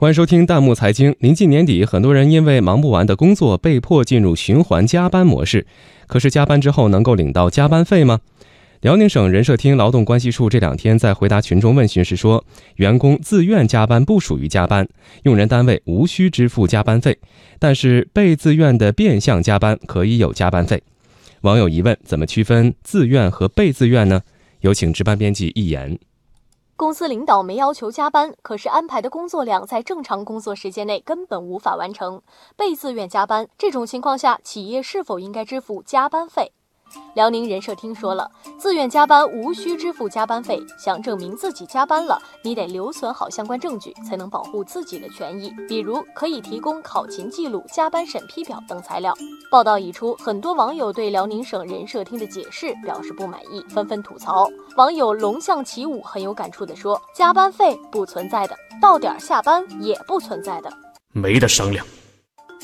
欢迎收听弹幕财经。临近年底，很多人因为忙不完的工作，被迫进入循环加班模式。可是加班之后能够领到加班费吗？辽宁省人社厅劳动关系处这两天在回答群众问询时说，员工自愿加班不属于加班，用人单位无需支付加班费，但是被自愿的变相加班可以有加班费。网友疑问：怎么区分自愿和被自愿呢？有请值班编辑一言。公司领导没要求加班，可是安排的工作量在正常工作时间内根本无法完成，被自愿加班。这种情况下，企业是否应该支付加班费？辽宁人社厅说了，自愿加班无需支付加班费。想证明自己加班了，你得留存好相关证据，才能保护自己的权益。比如可以提供考勤记录、加班审批表等材料。报道一出，很多网友对辽宁省人社厅的解释表示不满意，纷纷吐槽。网友龙象起舞很有感触地说：“加班费不存在的，到点下班也不存在的，没得商量。”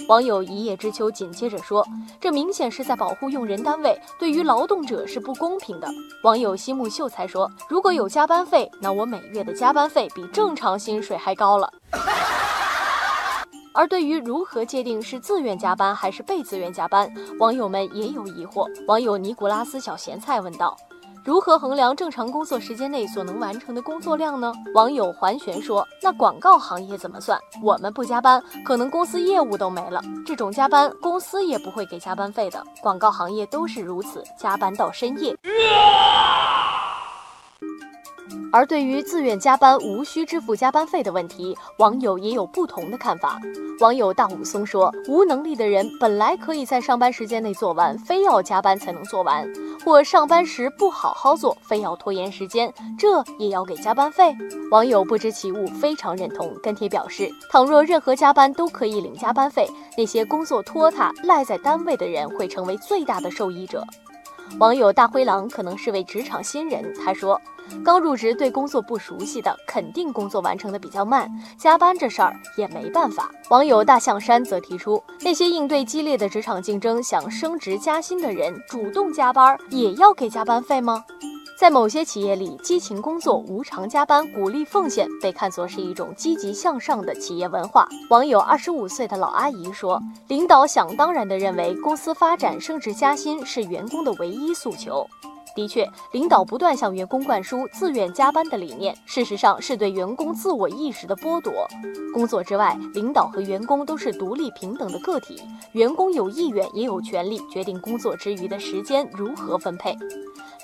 网友一叶知秋紧接着说：“这明显是在保护用人单位，对于劳动者是不公平的。”网友西木秀才说：“如果有加班费，那我每月的加班费比正常薪水还高了。”而对于如何界定是自愿加班还是被自愿加班，网友们也有疑惑。网友尼古拉斯小咸菜问道。如何衡量正常工作时间内所能完成的工作量呢？网友环旋说：“那广告行业怎么算？我们不加班，可能公司业务都没了。这种加班，公司也不会给加班费的。广告行业都是如此，加班到深夜。”而对于自愿加班无需支付加班费的问题，网友也有不同的看法。网友大武松说：“无能力的人本来可以在上班时间内做完，非要加班才能做完；或上班时不好好做，非要拖延时间，这也要给加班费。”网友不知其物，非常认同，跟帖表示：“倘若任何加班都可以领加班费，那些工作拖沓赖在单位的人会成为最大的受益者。”网友大灰狼可能是位职场新人，他说。刚入职对工作不熟悉的，肯定工作完成的比较慢，加班这事儿也没办法。网友大象山则提出，那些应对激烈的职场竞争想升职加薪的人，主动加班也要给加班费吗？在某些企业里，激情工作、无偿加班、鼓励奉献被看作是一种积极向上的企业文化。网友二十五岁的老阿姨说：“领导想当然地认为，公司发展、升职加薪是员工的唯一诉求。”的确，领导不断向员工灌输自愿加班的理念，事实上是对员工自我意识的剥夺。工作之外，领导和员工都是独立平等的个体，员工有意愿也有权利决定工作之余的时间如何分配。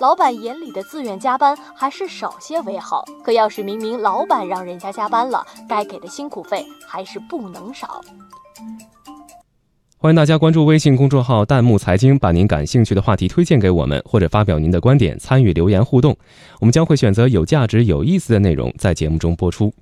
老板眼里的自愿加班还是少些为好。可要是明明老板让人家加班了，该给的辛苦费还是不能少。欢迎大家关注微信公众号“弹幕财经”，把您感兴趣的话题推荐给我们，或者发表您的观点，参与留言互动。我们将会选择有价值、有意思的内容在节目中播出。